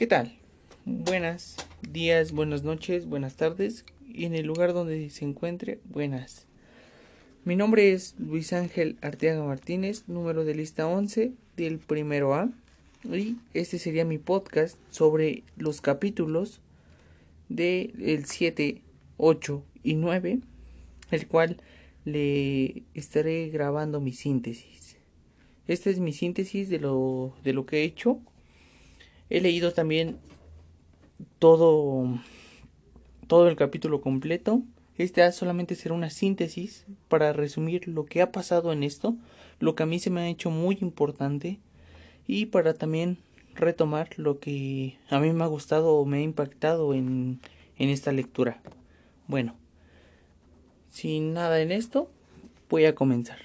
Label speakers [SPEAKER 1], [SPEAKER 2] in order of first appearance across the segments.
[SPEAKER 1] ¿Qué tal? Buenas días, buenas noches, buenas tardes y en el lugar donde se encuentre, buenas. Mi nombre es Luis Ángel Arteaga Martínez, número de lista 11 del primero A y este sería mi podcast sobre los capítulos del el 7, 8 y 9, el cual le estaré grabando mi síntesis. Esta es mi síntesis de lo, de lo que he hecho. He leído también todo, todo el capítulo completo. Esta solamente será una síntesis para resumir lo que ha pasado en esto, lo que a mí se me ha hecho muy importante y para también retomar lo que a mí me ha gustado o me ha impactado en, en esta lectura. Bueno, sin nada en esto, voy a comenzar.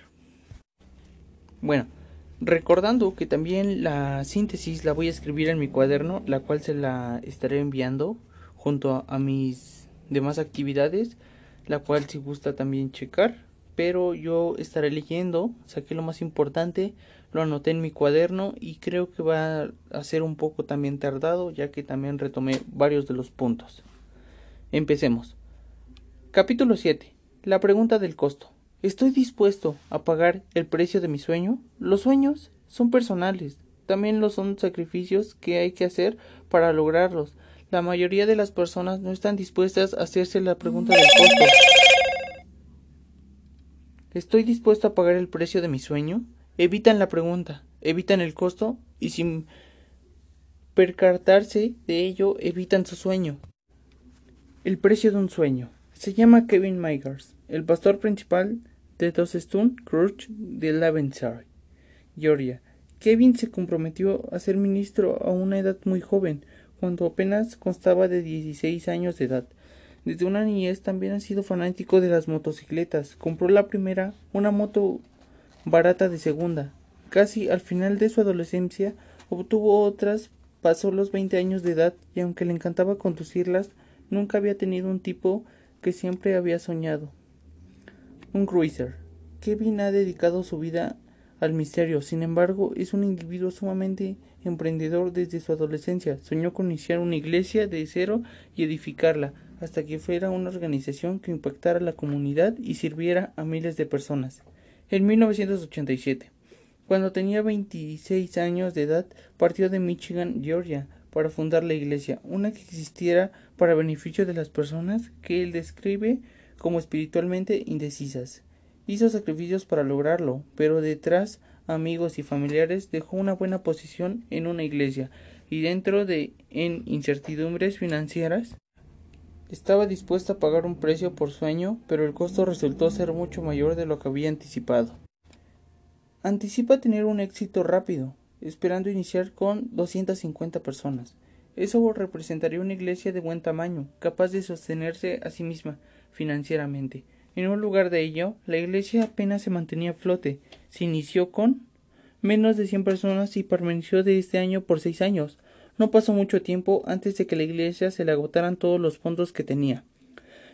[SPEAKER 1] Bueno, recordando que también la síntesis la voy a escribir en mi cuaderno, la cual se la estaré enviando junto a, mis demás actividades, la cual si gusta también checar, pero yo estaré leyendo, saqué lo más importante, lo anoté en mi cuaderno y creo que va a ser un poco también tardado, ya que también retomé varios de los puntos. Empecemos. Capítulo 7. La pregunta del costo. ¿Estoy dispuesto a pagar el precio de mi sueño? Los sueños son personales, también lo son sacrificios que hay que hacer para lograrlos. La mayoría de las personas no están dispuestas a hacerse la pregunta del costo. ¿Estoy dispuesto a pagar el precio de mi sueño? Evitan la pregunta, evitan el costo y sin percatarse de ello evitan su sueño. El precio de un sueño. Se llama Kevin Mygers, el pastor principal de Stone Church de Lavenshire, Georgia. Kevin se comprometió a ser ministro a una edad muy joven, cuando apenas constaba de 16 años de edad. Desde una niñez también ha sido fanático de las motocicletas. Compró la primera, una moto barata de segunda. Casi al final de su adolescencia obtuvo otras, pasó los 20 años de edad y aunque le encantaba conducirlas, nunca había tenido un tipo que siempre había soñado. Un cruiser. Kevin ha dedicado su vida al misterio, sin embargo, es un individuo sumamente emprendedor desde su adolescencia. Soñó con iniciar una iglesia de cero y edificarla, hasta que fuera una organización que impactara la comunidad y sirviera a miles de personas. En 1987, cuando tenía 26 años de edad, partió de Michigan, Georgia, para fundar la iglesia, una que existiera para beneficio de las personas que él describe como espiritualmente indecisas. Hizo sacrificios para lograrlo, pero detrás amigos y familiares dejó una buena posición en una iglesia y dentro de en incertidumbres financieras estaba dispuesto a pagar un precio por sueño, pero el costo resultó ser mucho mayor de lo que había anticipado. Anticipa tener un éxito rápido, esperando iniciar con 250 personas. Eso representaría una iglesia de buen tamaño, capaz de sostenerse a sí misma financieramente. En un lugar de ello, la iglesia apenas se mantenía a flote. Se inició con menos de 100 personas y permaneció de este año por seis años. No pasó mucho tiempo antes de que la iglesia se le agotaran todos los fondos que tenía.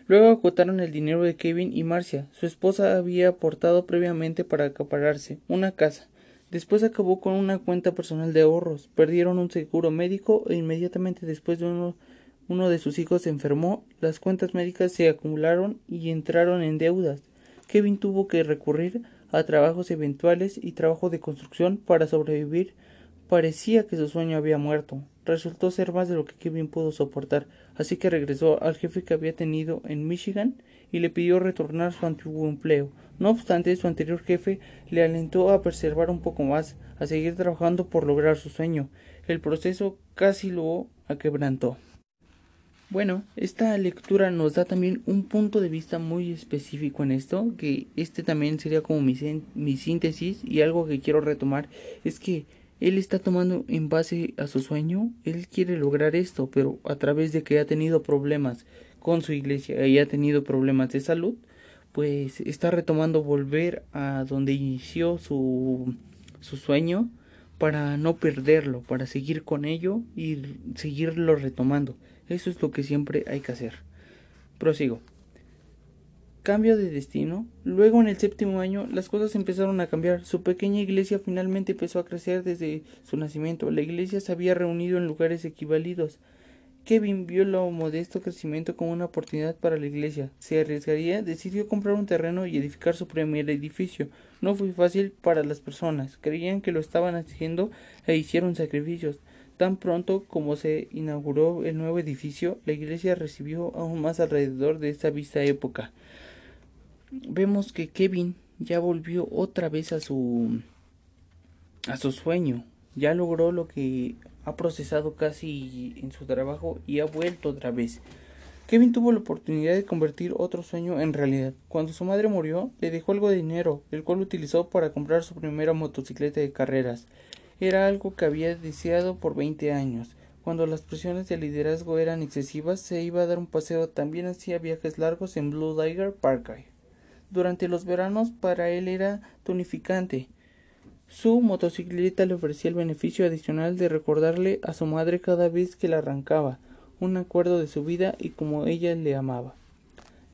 [SPEAKER 1] Luego agotaron el dinero de Kevin y Marcia. Su esposa había aportado previamente para acapararse una casa. Después acabó con una cuenta personal de ahorros, perdieron un seguro médico e inmediatamente después de uno, uno de sus hijos se enfermó, las cuentas médicas se acumularon y entraron en deudas. Kevin tuvo que recurrir a trabajos eventuales y trabajo de construcción para sobrevivir. Parecía que su sueño había muerto. Resultó ser más de lo que Kevin pudo soportar, así que regresó al jefe que había tenido en Michigan y le pidió retornar su antiguo empleo. No obstante, su anterior jefe le alentó a preservar un poco más, a seguir trabajando por lograr su sueño. El proceso casi lo aquebrantó. Bueno, esta lectura nos da también un punto de vista muy específico en esto, que este también sería como mi, mi síntesis y algo que quiero retomar es que él está tomando en base a su sueño, él quiere lograr esto, pero a través de que ha tenido problemas con su iglesia y ha tenido problemas de salud, pues está retomando volver a donde inició su, su sueño para no perderlo, para seguir con ello y seguirlo retomando. Eso es lo que siempre hay que hacer. Prosigo. Cambio de destino. Luego, en el séptimo año, las cosas empezaron a cambiar. Su pequeña iglesia finalmente empezó a crecer desde su nacimiento. La iglesia se había reunido en lugares equivalidos. Kevin vio lo modesto crecimiento como una oportunidad para la iglesia. Se arriesgaría, decidió comprar un terreno y edificar su primer edificio. No fue fácil para las personas. Creían que lo estaban haciendo e hicieron sacrificios. Tan pronto como se inauguró el nuevo edificio, la iglesia recibió aún más alrededor de esta vista época. Vemos que Kevin ya volvió otra vez a su a su sueño. Ya logró lo que ha procesado casi en su trabajo y ha vuelto otra vez. Kevin tuvo la oportunidad de convertir otro sueño en realidad. Cuando su madre murió, le dejó algo de dinero, el cual utilizó para comprar su primera motocicleta de carreras. Era algo que había deseado por veinte años. Cuando las presiones de liderazgo eran excesivas, se iba a dar un paseo. También hacía viajes largos en Blue Tiger Park. Durante los veranos, para él era tonificante. Su motocicleta le ofrecía el beneficio adicional de recordarle a su madre cada vez que la arrancaba, un acuerdo de su vida y como ella le amaba.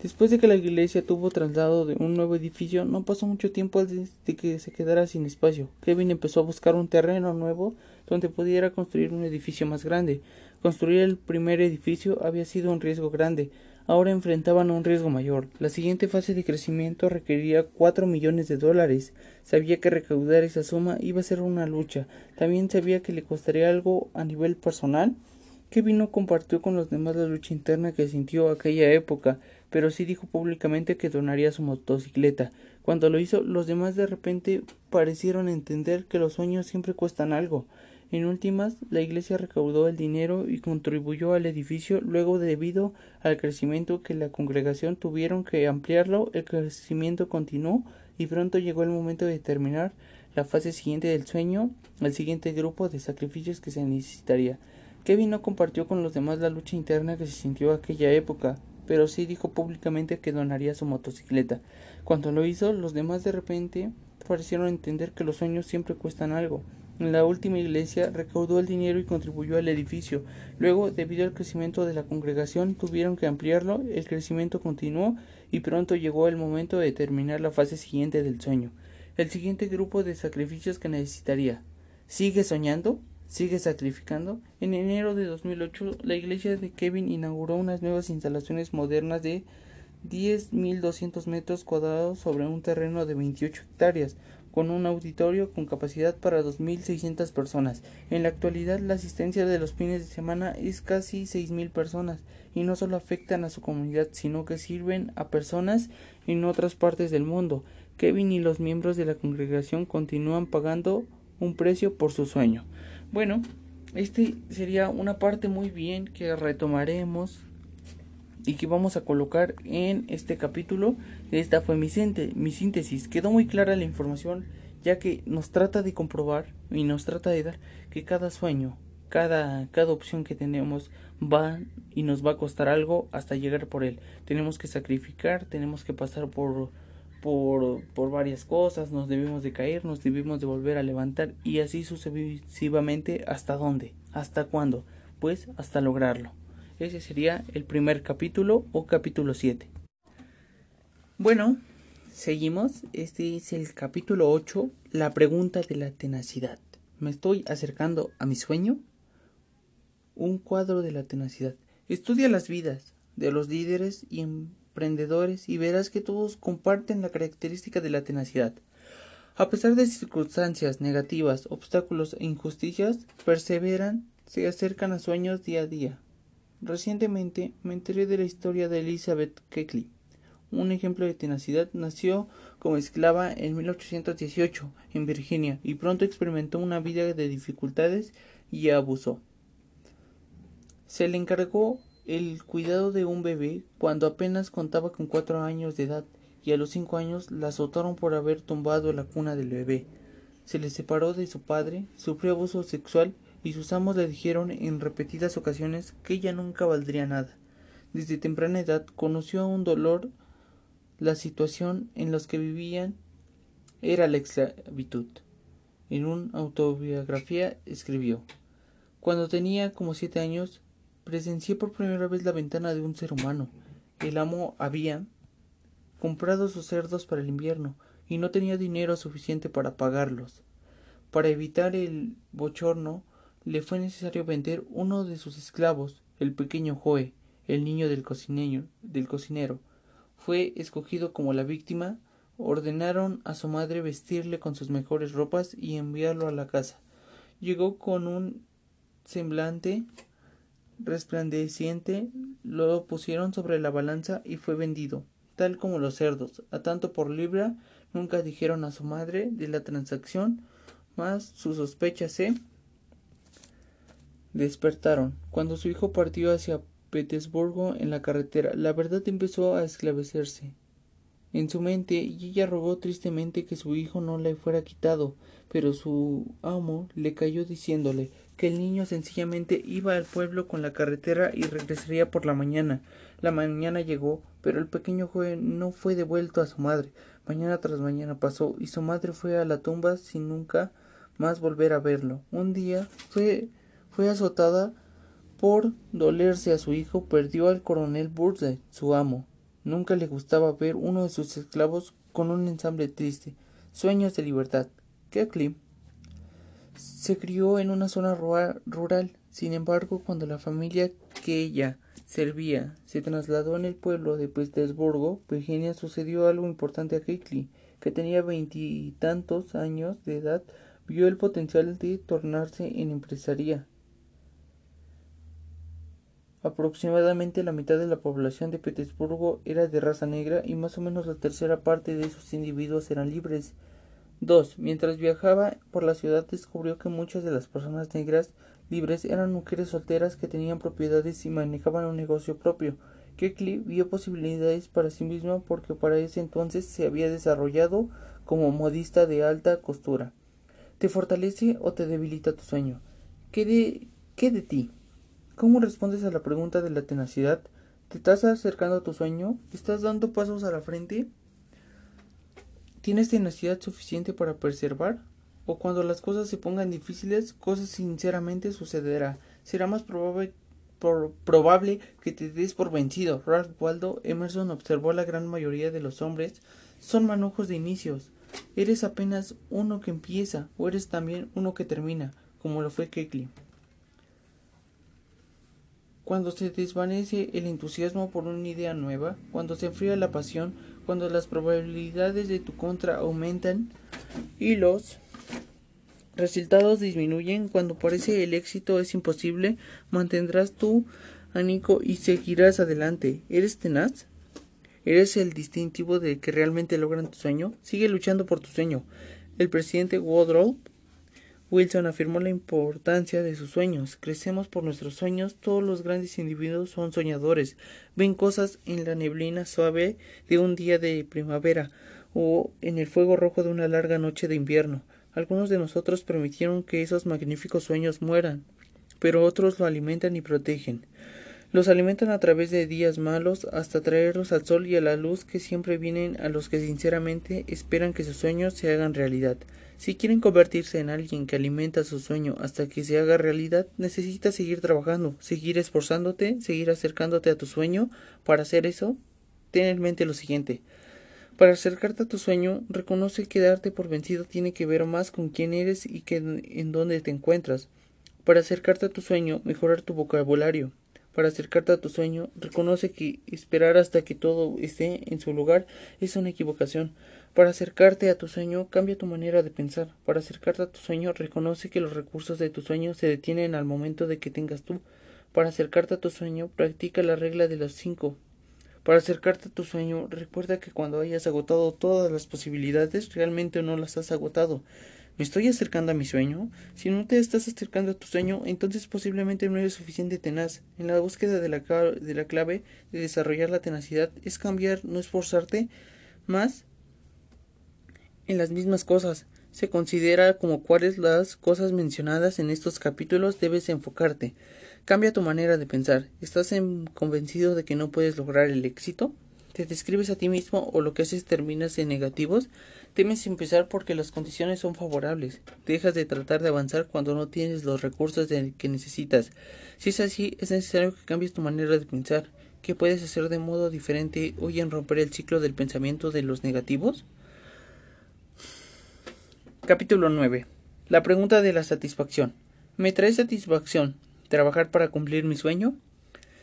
[SPEAKER 1] Después de que la iglesia tuvo traslado de un nuevo edificio, no pasó mucho tiempo antes de que se quedara sin espacio. Kevin empezó a buscar un terreno nuevo donde pudiera construir un edificio más grande. Construir el primer edificio había sido un riesgo grande, ahora enfrentaban un riesgo mayor. La siguiente fase de crecimiento requeriría cuatro millones de dólares. Sabía que recaudar esa suma iba a ser una lucha. También sabía que le costaría algo a nivel personal. Kevin no compartió con los demás la lucha interna que sintió aquella época, pero sí dijo públicamente que donaría su motocicleta. Cuando lo hizo, los demás de repente parecieron entender que los sueños siempre cuestan algo. En últimas, la iglesia recaudó el dinero y contribuyó al edificio. Luego, debido al crecimiento que la congregación tuvieron que ampliarlo, el crecimiento continuó y pronto llegó el momento de terminar la fase siguiente del sueño, el siguiente grupo de sacrificios que se necesitaría. Kevin no compartió con los demás la lucha interna que se sintió aquella época, pero sí dijo públicamente que donaría su motocicleta. Cuando lo hizo, los demás de repente parecieron entender que los sueños siempre cuestan algo. En la última iglesia recaudó el dinero y contribuyó al edificio. Luego, debido al crecimiento de la congregación, tuvieron que ampliarlo, el crecimiento continuó y pronto llegó el momento de terminar la fase siguiente del sueño. El siguiente grupo de sacrificios que necesitaría. ¿Sigue soñando? ¿Sigue sacrificando? En enero de 2008, la iglesia de Kevin inauguró unas nuevas instalaciones modernas de 10.200 metros cuadrados sobre un terreno de 28 hectáreas, con un auditorio con capacidad para 2.600 personas. En la actualidad la asistencia de los fines de semana es casi 6.000 personas y no solo afectan a su comunidad sino que sirven a personas en otras partes del mundo. Kevin y los miembros de la congregación continúan pagando un precio por su sueño. Bueno, este sería una parte muy bien que retomaremos y que vamos a colocar en este capítulo. Esta fue mi, síntesis. Quedó muy clara la información ya que nos trata de comprobar y nos trata de dar que cada sueño, cada, cada opción que tenemos va y nos va a costar algo hasta llegar por él. Tenemos que sacrificar, tenemos que pasar por, por, por varias cosas, nos debemos de caer, nos debemos de volver a levantar y así sucesivamente hasta dónde, hasta cuándo, pues hasta lograrlo. Ese sería el primer capítulo o capítulo 7. Bueno, seguimos. Este es el capítulo 8, la pregunta de la tenacidad. ¿Me estoy acercando a mi sueño? Un cuadro de la tenacidad. Estudia las vidas de los líderes y emprendedores y verás que todos comparten la característica de la tenacidad. A pesar de circunstancias negativas, obstáculos e injusticias, perseveran, se acercan a sueños día a día, Recientemente me enteré de la historia de Elizabeth Keckley. Un ejemplo de tenacidad nació como esclava en 1818 en Virginia y pronto experimentó una vida de dificultades y abusó. Se le encargó el cuidado de un bebé cuando apenas contaba con cuatro años de edad y a los cinco años la azotaron por haber tumbado la cuna del bebé. Se le separó de su padre, sufrió abuso sexual y sus amos le dijeron en repetidas ocasiones que ella nunca valdría nada. Desde temprana edad conoció un dolor la situación en la que vivían era la esclavitud. En una autobiografía escribió Cuando tenía como siete años presencié por primera vez la ventana de un ser humano. El amo había comprado sus cerdos para el invierno y no tenía dinero suficiente para pagarlos. Para evitar el bochorno, le fue necesario vender uno de sus esclavos, el pequeño Joe, el niño del cocinero, del cocinero. Fue escogido como la víctima. Ordenaron a su madre vestirle con sus mejores ropas y enviarlo a la casa. Llegó con un semblante resplandeciente, lo pusieron sobre la balanza y fue vendido, tal como los cerdos, a tanto por libra. Nunca dijeron a su madre de la transacción, mas sus sospechas se despertaron. Cuando su hijo partió hacia Petersburgo en la carretera, la verdad empezó a esclarecerse en su mente y ella rogó tristemente que su hijo no le fuera quitado, pero su amo le cayó diciéndole que el niño sencillamente iba al pueblo con la carretera y regresaría por la mañana. La mañana llegó, pero el pequeño joven no fue devuelto a su madre. Mañana tras mañana pasó y su madre fue a la tumba sin nunca más volver a verlo. Un día fue, fue azotada por dolerse a su hijo, perdió al coronel Burnside, su amo. Nunca le gustaba ver uno de sus esclavos con un ensamble triste. Sueños de libertad. Keckley se crió en una zona rural. Sin embargo, cuando la familia que ella servía se trasladó en el pueblo de Petersburgo, Virginia, sucedió algo importante a Keckley, que tenía veintitantos años de edad, vio el potencial de tornarse en empresaria. Aproximadamente la mitad de la población de Petersburgo era de raza negra y más o menos la tercera parte de esos individuos eran libres. 2. Mientras viajaba por la ciudad descubrió que muchas de las personas negras libres eran mujeres solteras que tenían propiedades y manejaban un negocio propio. Keckley vio posibilidades para sí misma porque para ese entonces se había desarrollado como modista de alta costura. ¿Te fortalece o te debilita tu sueño? ¿Qué de, qué de ti? ¿Cómo respondes a la pregunta de la tenacidad? ¿Te estás acercando a tu sueño? ¿Estás dando pasos a la frente? ¿Tienes tenacidad suficiente para preservar? ¿O cuando las cosas se pongan difíciles, cosas sinceramente sucederá? Será más probable, probable que te des por vencido. Ralph Waldo Emerson observó la gran mayoría de los hombres son manojos de inicios. Eres apenas uno que empieza, o eres también uno que termina, como lo fue Keckley. Cuando se desvanece el entusiasmo por una idea nueva, cuando se enfría la pasión, cuando las probabilidades de tu contra aumentan y los resultados disminuyen, cuando parece el éxito es imposible, mantendrás tu anico y seguirás adelante. ¿Eres tenaz? ¿Eres el distintivo de que realmente logran tu sueño? Sigue luchando por tu sueño. El presidente Woodrow Wilson afirmó la importancia de sus sueños. Crecemos por nuestros sueños. Todos los grandes individuos son soñadores. Ven cosas en la neblina suave de un día de primavera o en el fuego rojo de una larga noche de invierno. Algunos de nosotros permitieron que esos magníficos sueños mueran, pero otros lo alimentan y protegen. Los alimentan a través de días malos hasta traerlos al sol y a la luz que siempre vienen a los que sinceramente esperan que sus sueños se hagan realidad. Si quieren convertirse en alguien que alimenta su sueño hasta que se haga realidad, necesitas seguir trabajando, seguir esforzándote, seguir acercándote a tu sueño. Para hacer eso, ten en mente lo siguiente. Para acercarte a tu sueño, reconoce que darte por vencido tiene que ver más con quién eres y que en dónde te encuentras. Para acercarte a tu sueño, mejorar tu vocabulario, para acercarte a tu sueño, reconoce que esperar hasta que todo esté en su lugar es una equivocación. Para acercarte a tu sueño, cambia tu manera de pensar. Para acercarte a tu sueño, reconoce que los recursos de tu sueño se detienen al momento de que tengas tú. Para acercarte a tu sueño, practica la regla de los cinco. Para acercarte a tu sueño, recuerda que cuando hayas agotado todas las posibilidades, realmente no las has agotado. ¿Me estoy acercando a mi sueño? Si no te estás acercando a tu sueño, entonces posiblemente no eres suficiente tenaz. En la búsqueda de la, de la clave de desarrollar la tenacidad es cambiar, no esforzarte más en las mismas cosas. Se considera como cuáles las cosas mencionadas en estos capítulos debes enfocarte. Cambia tu manera de pensar. ¿Estás convencido de que no puedes lograr el éxito? ¿Te describes a ti mismo o lo que haces terminas en negativos? Temes empezar porque las condiciones son favorables. Dejas de tratar de avanzar cuando no tienes los recursos que necesitas. Si es así, es necesario que cambies tu manera de pensar, que puedes hacer de modo diferente hoy en romper el ciclo del pensamiento de los negativos? Capítulo 9. La pregunta de la satisfacción. ¿Me trae satisfacción trabajar para cumplir mi sueño?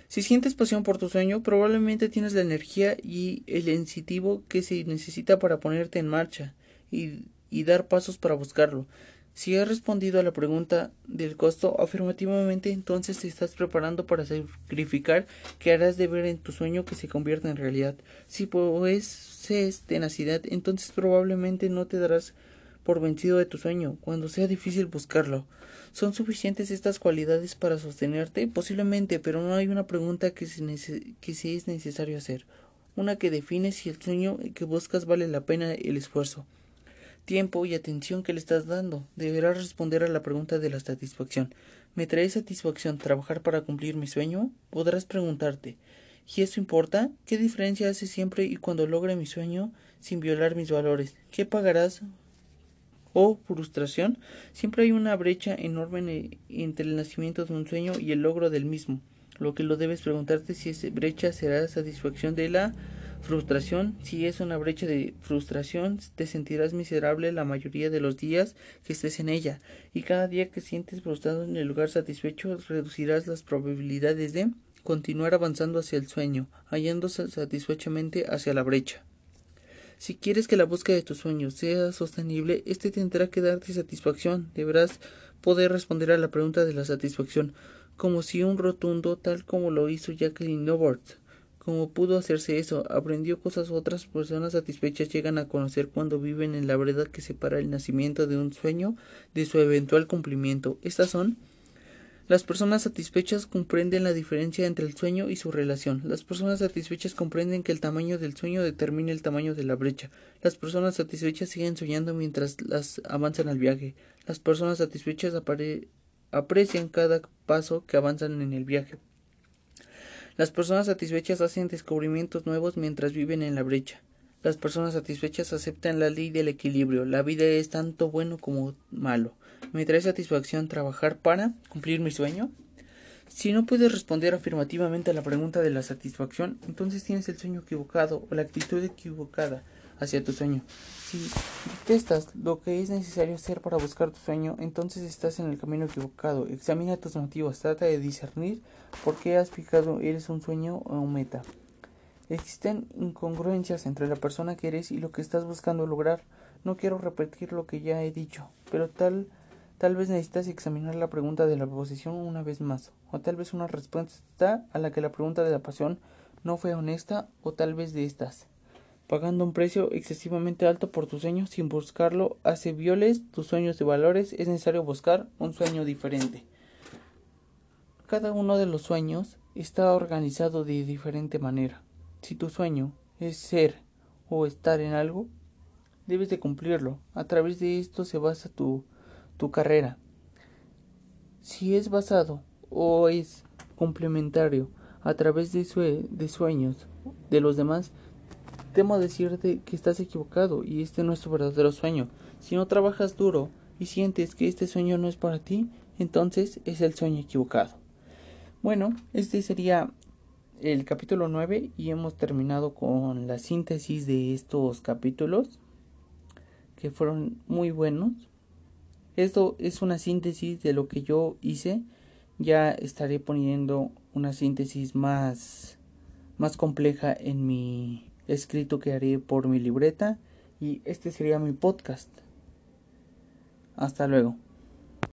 [SPEAKER 1] Si sientes pasión por tu sueño, probablemente tienes la energía y el incentivo que se necesita para ponerte en marcha y, dar pasos para buscarlo. Si has respondido a la pregunta del costo afirmativamente, entonces te estás preparando para sacrificar que harás de ver en tu sueño que se convierta en realidad. Si posees tenacidad, entonces probablemente no te darás por vencido de tu sueño cuando sea difícil buscarlo. ¿Son suficientes estas cualidades para sostenerte? Posiblemente, pero no hay una pregunta que, se que sí es necesario hacer. Una que define si el sueño que buscas vale la pena el esfuerzo tiempo y atención que le estás dando. Deberás responder a la pregunta de la satisfacción. ¿Me trae satisfacción trabajar para cumplir mi sueño? Podrás preguntarte ¿Y eso importa? ¿Qué diferencia hace siempre y cuando logre mi sueño sin violar mis valores? ¿Qué pagarás? ¿O frustración? Siempre hay una brecha enorme entre el nacimiento de un sueño y el logro del mismo. Lo que lo debes preguntarte si esa brecha será satisfacción de la Frustración. Si es una brecha de frustración, te sentirás miserable la mayoría de los días que estés en ella, y cada día que sientes frustrado en el lugar satisfecho, reducirás las probabilidades de continuar avanzando hacia el sueño, hallándose satisfechamente hacia la brecha. Si quieres que la búsqueda de tus sueños sea sostenible, este tendrá que darte satisfacción. Deberás poder responder a la pregunta de la satisfacción, como si un rotundo, tal como lo hizo Jacqueline Novart. ¿Cómo pudo hacerse eso? Aprendió cosas otras personas satisfechas llegan a conocer cuando viven en la verdad que separa el nacimiento de un sueño de su eventual cumplimiento. Estas son las personas satisfechas comprenden la diferencia entre el sueño y su relación. Las personas satisfechas comprenden que el tamaño del sueño determina el tamaño de la brecha. Las personas satisfechas siguen soñando mientras las avanzan al viaje. Las personas satisfechas aprecian cada paso que avanzan en el viaje. Las personas satisfechas hacen descubrimientos nuevos mientras viven en la brecha. Las personas satisfechas aceptan la ley del equilibrio. La vida es tanto bueno como malo. ¿Me trae satisfacción trabajar para cumplir mi sueño? Si no puedes responder afirmativamente a la pregunta de la satisfacción, entonces tienes el sueño equivocado o la actitud equivocada hacia tu sueño. Si detestas lo que es necesario hacer para buscar tu sueño, entonces estás en el camino equivocado. Examina tus motivos, trata de discernir por qué has fijado eres un sueño o un meta. Existen incongruencias entre la persona que eres y lo que estás buscando lograr. No quiero repetir lo que ya he dicho, pero tal tal vez necesitas examinar la pregunta de la posición una vez más, o tal vez una respuesta a la que la pregunta de la pasión no fue honesta, o tal vez de estas pagando un precio excesivamente alto por tu sueño sin buscarlo, hace violes tus sueños de valores, es necesario buscar un sueño diferente. Cada uno de los sueños está organizado de diferente manera. Si tu sueño es ser o estar en algo, debes de cumplirlo. A través de esto se basa tu, tu carrera. Si es basado o es complementario a través de, de sueños de los demás, Temo decirte que estás equivocado y este no es tu verdadero sueño. Si no trabajas duro y sientes que este sueño no es para ti, entonces es el sueño equivocado. Bueno, este sería el capítulo 9 y hemos terminado con la síntesis de estos capítulos que fueron muy buenos. Esto es una síntesis de lo que yo hice. Ya estaré poniendo una síntesis más más compleja en mi escrito que haré por mi libreta y este sería mi podcast. Hasta luego.